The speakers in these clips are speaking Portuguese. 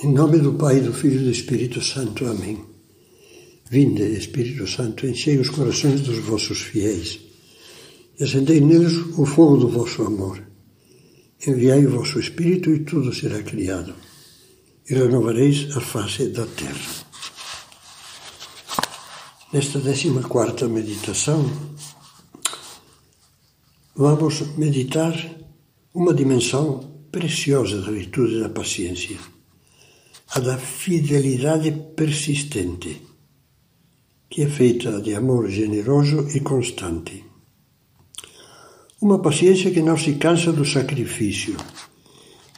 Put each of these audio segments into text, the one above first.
Em nome do Pai, do Filho e do Espírito Santo. Amém. Vinde, Espírito Santo, enchei os corações dos vossos fiéis e acendei neles o fogo do vosso amor. Enviai o vosso Espírito e tudo será criado, e renovareis a face da terra. Nesta décima quarta meditação, vamos meditar uma dimensão preciosa da virtude da paciência a da fidelidade persistente, que é feita de amor generoso e constante. Uma paciência que não se cansa do sacrifício,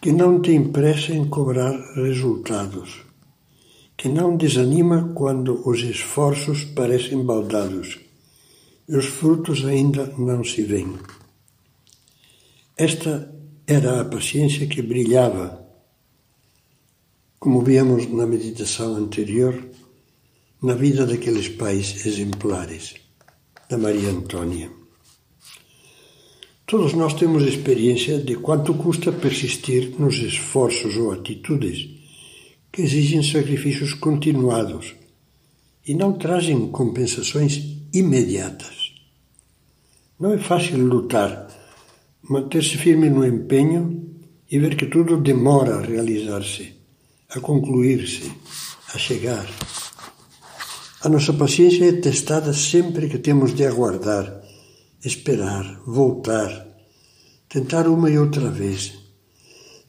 que não tem pressa em cobrar resultados, que não desanima quando os esforços parecem baldados e os frutos ainda não se veem. Esta era a paciência que brilhava como víamos na meditação anterior, na vida daqueles pais exemplares, da Maria Antônia. Todos nós temos experiência de quanto custa persistir nos esforços ou atitudes que exigem sacrifícios continuados e não trazem compensações imediatas. Não é fácil lutar, manter-se firme no empenho e ver que tudo demora a realizar-se a concluir-se, a chegar. A nossa paciência é testada sempre que temos de aguardar, esperar, voltar, tentar uma e outra vez.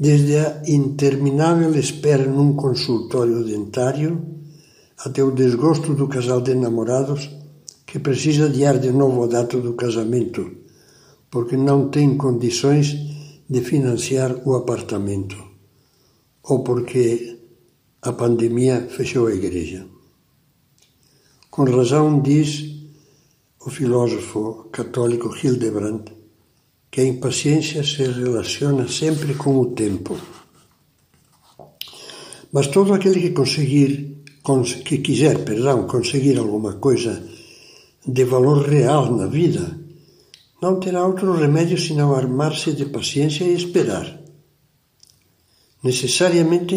Desde a interminável espera num consultório dentário até o desgosto do casal de namorados que precisa adiar de novo a data do casamento, porque não tem condições de financiar o apartamento ou porque a pandemia fechou a igreja. Com razão diz o filósofo católico Hildebrand que a impaciência se relaciona sempre com o tempo. Mas todo aquele que conseguir, que quiser, perdão, conseguir alguma coisa de valor real na vida, não terá outro remédio senão armar-se de paciência e esperar necessariamente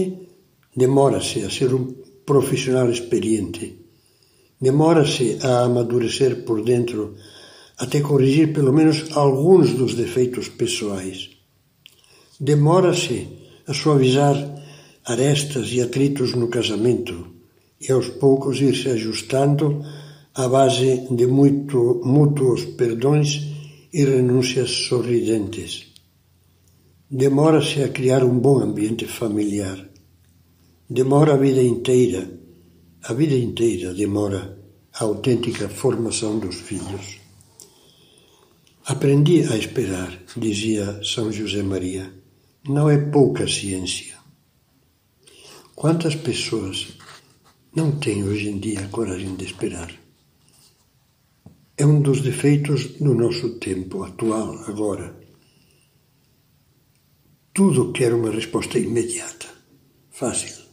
demora-se a ser um profissional experiente, demora-se a amadurecer por dentro até corrigir pelo menos alguns dos defeitos pessoais. Demora-se a suavizar arestas e atritos no casamento e aos poucos ir se ajustando à base de muito, mútuos perdões e renúncias sorridentes. Demora-se a criar um bom ambiente familiar. Demora a vida inteira, a vida inteira demora a autêntica formação dos filhos. Aprendi a esperar, dizia São José Maria. Não é pouca ciência. Quantas pessoas não têm hoje em dia a coragem de esperar? É um dos defeitos do nosso tempo atual, agora tudo quer uma resposta imediata, fácil.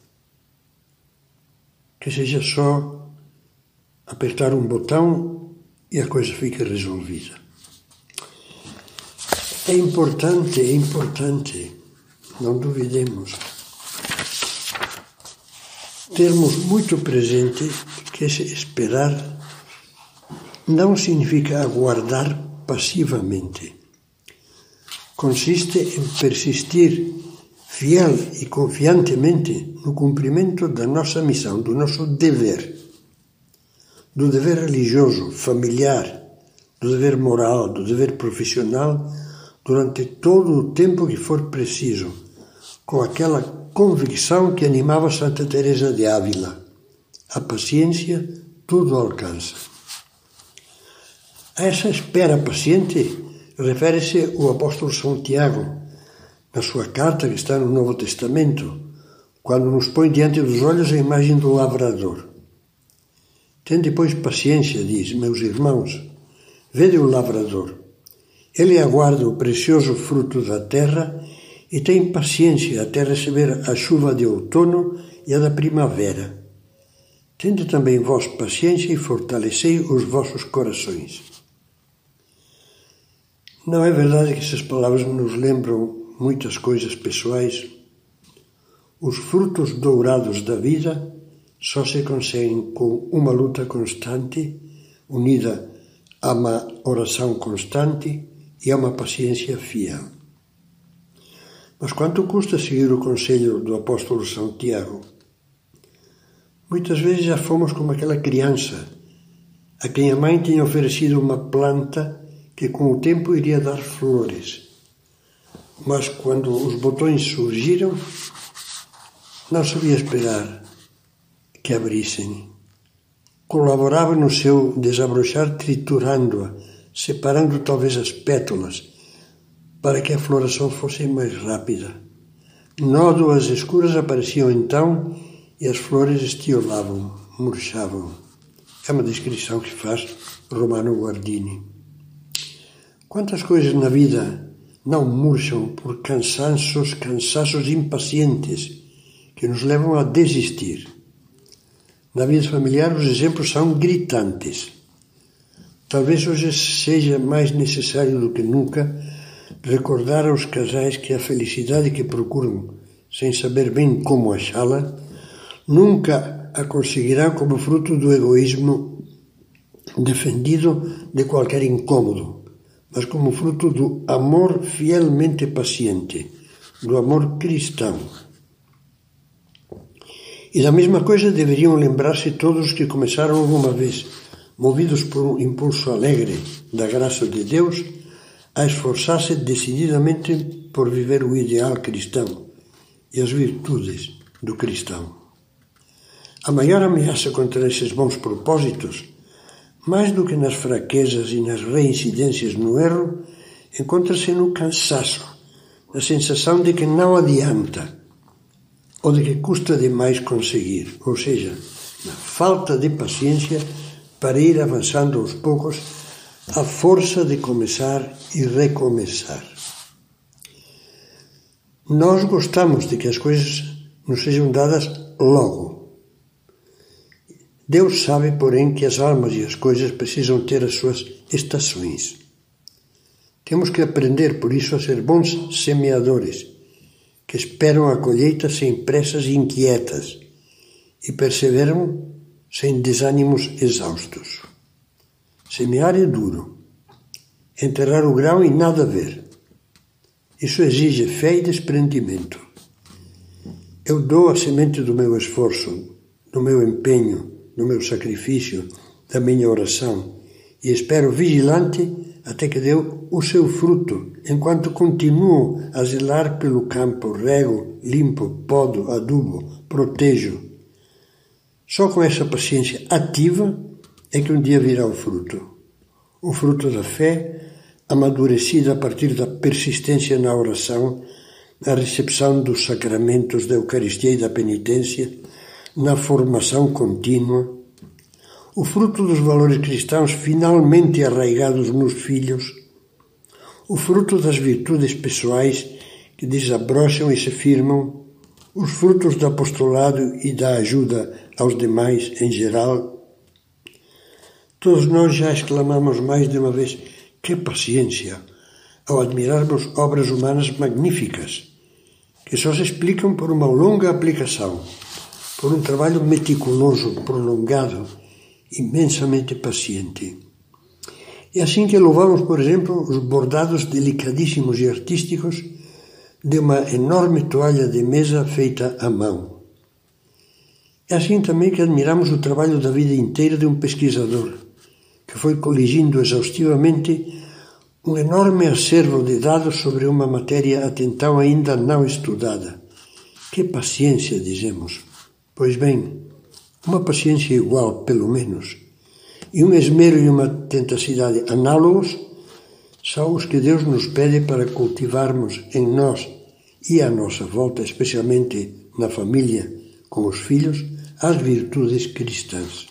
Que seja só apertar um botão e a coisa fica resolvida. É importante, é importante, não duvidemos, termos muito presente que esse esperar não significa aguardar passivamente consiste em persistir fiel e confiantemente no cumprimento da nossa missão, do nosso dever, do dever religioso, familiar, do dever moral, do dever profissional, durante todo o tempo que for preciso, com aquela convicção que animava Santa Teresa de Ávila: a paciência tudo alcança. A essa espera paciente refere-se o apóstolo São Tiago, na sua carta que está no Novo Testamento, quando nos põe diante dos olhos a imagem do lavrador. Tende, pois, paciência, diz, meus irmãos, vede o lavrador. Ele aguarda o precioso fruto da terra e tem paciência até receber a chuva de outono e a da primavera. Tende também vós paciência e fortalecei os vossos corações. Não é verdade que essas palavras nos lembram muitas coisas pessoais? os frutos dourados da vida só se conseguem com uma luta constante, unida a uma oração constante e a uma paciência fiel. Mas quanto custa seguir o conselho do apóstolo Santiago? Muitas vezes já fomos como aquela criança a quem a mãe tinha oferecido uma planta que com o tempo iria dar flores. Mas quando os botões surgiram, não sabia esperar que abrissem. Colaborava no seu desabrochar triturando-a, separando talvez as pétalas, para que a floração fosse mais rápida. Nódoas escuras apareciam então e as flores estiolavam, murchavam. É uma descrição que faz Romano Guardini. Quantas coisas na vida não murcham por cansaços, cansaços impacientes que nos levam a desistir. Na vida familiar, os exemplos são gritantes. Talvez hoje seja mais necessário do que nunca recordar aos casais que a felicidade que procuram, sem saber bem como achá-la, nunca a conseguirão como fruto do egoísmo defendido de qualquer incômodo, mas como fruto do amor fielmente paciente, do amor cristão. E da mesma coisa deveriam lembrar-se todos que começaram alguma vez, movidos por um impulso alegre da graça de Deus, a esforçar-se decididamente por viver o ideal cristão e as virtudes do cristão. A maior ameaça contra esses bons propósitos, mais do que nas fraquezas e nas reincidências no erro, encontra-se no cansaço, na sensação de que não adianta ou de que custa demais conseguir, ou seja, na falta de paciência para ir avançando aos poucos a força de começar e recomeçar. Nós gostamos de que as coisas nos sejam dadas logo. Deus sabe, porém, que as almas e as coisas precisam ter as suas estações. Temos que aprender, por isso, a ser bons semeadores que esperam a colheita sem pressas inquietas e perseveram sem desânimos exaustos. Semear é duro, enterrar o grão e nada ver. Isso exige fé e desprendimento. Eu dou a semente do meu esforço, do meu empenho, do meu sacrifício, da minha oração e espero vigilante até que deu o seu fruto, enquanto continuo a zelar pelo campo, rego, limpo, podo, adubo, protejo. Só com essa paciência ativa é que um dia virá o fruto. O fruto da fé, amadurecida a partir da persistência na oração, na recepção dos sacramentos da Eucaristia e da penitência, na formação contínua, o fruto dos valores cristãos finalmente arraigados nos filhos, o fruto das virtudes pessoais que desabrocham e se firmam, os frutos do apostolado e da ajuda aos demais em geral. Todos nós já exclamamos mais de uma vez: que paciência! ao admirarmos obras humanas magníficas, que só se explicam por uma longa aplicação, por um trabalho meticuloso, prolongado imensamente paciente. É assim que louvamos, por exemplo, os bordados delicadíssimos e artísticos de uma enorme toalha de mesa feita à mão. É assim também que admiramos o trabalho da vida inteira de um pesquisador, que foi coligindo exaustivamente um enorme acervo de dados sobre uma matéria até então ainda não estudada. Que paciência, dizemos. Pois bem, uma paciência igual, pelo menos, e um esmero e uma tentacidade análogos são os que Deus nos pede para cultivarmos em nós e à nossa volta, especialmente na família, com os filhos, as virtudes cristãs.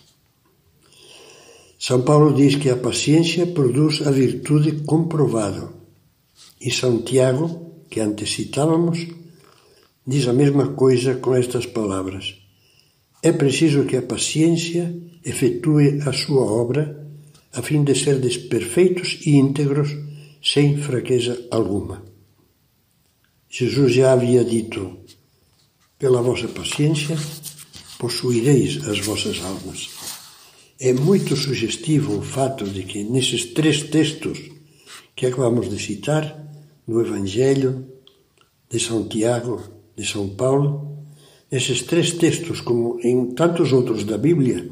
São Paulo diz que a paciência produz a virtude comprovada. E São Tiago, que antes citávamos, diz a mesma coisa com estas palavras. É preciso que a paciência efetue a sua obra a fim de serdes perfeitos e íntegros sem fraqueza alguma. Jesus já havia dito: Pela vossa paciência, possuireis as vossas almas. É muito sugestivo o fato de que nesses três textos que acabamos de citar, no Evangelho de São Tiago, de São Paulo, nesses três textos, como em tantos outros da Bíblia,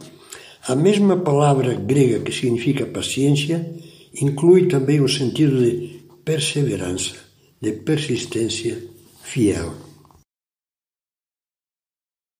a mesma palavra grega que significa paciência inclui também o sentido de perseverança, de persistência fiel.